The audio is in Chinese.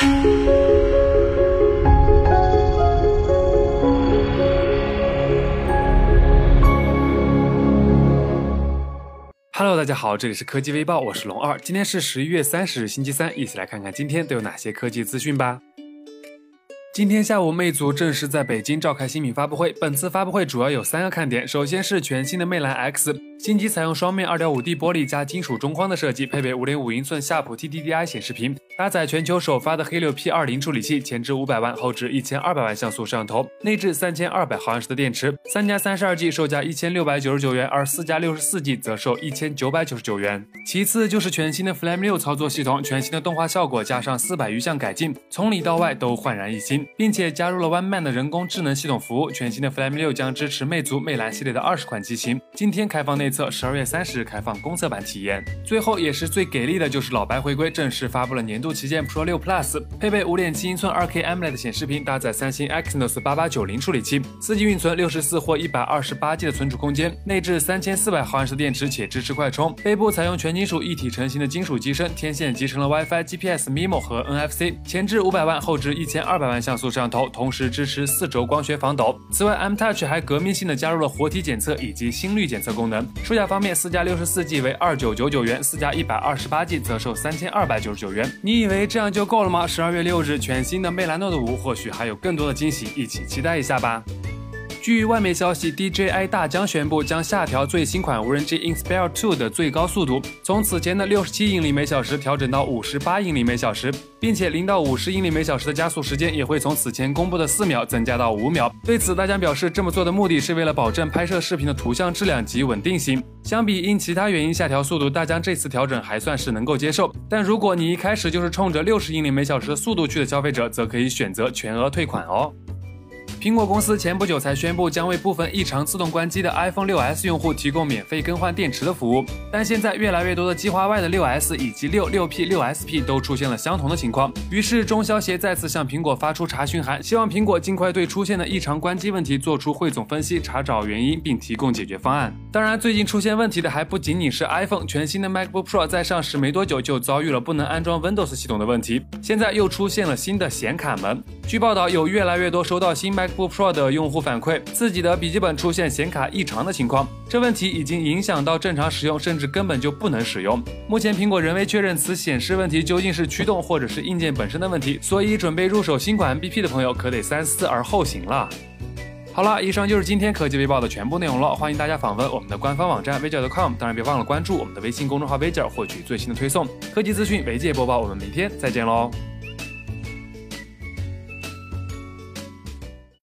Hello，大家好，这里是科技微报，我是龙二。今天是十一月三十日，星期三，一起来看看今天都有哪些科技资讯吧。今天下午，魅族正式在北京召开新品发布会。本次发布会主要有三个看点，首先是全新的魅蓝 X。新机采用双面 2.5D 玻璃加金属中框的设计，配备5.5英寸夏普 TDDI 显示屏，搭载全球首发的黑六 P20 处理器，前置500万，后置1200万像素摄像头，内置3200毫安时的电池。三加 32G 售价1699元，而四加 64G 则售1999元。其次就是全新的 Flame 6操作系统，全新的动画效果加上400余项改进，从里到外都焕然一新，并且加入了 One Man 的人工智能系统服务。全新的 Flame 6将支持魅族、魅蓝系列的20款机型，今天开放内。测十二月三十日开放公测版体验。最后也是最给力的，就是老白回归，正式发布了年度旗舰 Pro 6 Plus，配备五点七英寸二 K AMOLED 显示屏，搭载三星 Exynos 八八九零处理器，四 G 运存，六十四或一百二十八 G 的存储空间，内置三千四百毫安时电池且支持快充。背部采用全金属一体成型的金属机身，天线集成了 WiFi、GPS、MIMO 和 NFC。前置五百万，后置一千二百万像素摄像头，同时支持四轴光学防抖。此外，M Touch 还革命性的加入了活体检测以及心率检测功能。售价方面，四加六十四 G 为二九九九元，四加一百二十八 G 则售三千二百九十九元。你以为这样就够了吗？十二月六日，全新的魅蓝 Note 五或许还有更多的惊喜，一起期待一下吧。据外媒消息，DJI 大疆宣布将下调最新款无人机 Inspire 2的最高速度，从此前的六十七英里每小时调整到五十八英里每小时，并且零到五十英里每小时的加速时间也会从此前公布的四秒增加到五秒。对此，大疆表示，这么做的目的是为了保证拍摄视频的图像质量及稳定性。相比因其他原因下调速度，大疆这次调整还算是能够接受。但如果你一开始就是冲着六十英里每小时的速度去的消费者，则可以选择全额退款哦。苹果公司前不久才宣布，将为部分异常自动关机的 iPhone 6s 用户提供免费更换电池的服务。但现在越来越多的计划外的 6s 以及6、6P、6SP 都出现了相同的情况，于是中消协再次向苹果发出查询函，希望苹果尽快对出现的异常关机问题做出汇总分析，查找原因并提供解决方案。当然，最近出现问题的还不仅仅是 iPhone，全新的 MacBook Pro 在上市没多久就遭遇了不能安装 Windows 系统的问题，现在又出现了新的显卡门。据报道，有越来越多收到新 MacBook Pro 的用户反馈，自己的笔记本出现显卡异常的情况。这问题已经影响到正常使用，甚至根本就不能使用。目前苹果仍未确认此显示问题究竟是驱动或者是硬件本身的问题，所以准备入手新款 MBP 的朋友可得三思而后行了。好了，以上就是今天科技微报的全部内容了。欢迎大家访问我们的官方网站 v 角 .com，当然别忘了关注我们的微信公众号 v 角，获取最新的推送科技资讯、媒介播报。我们明天再见喽。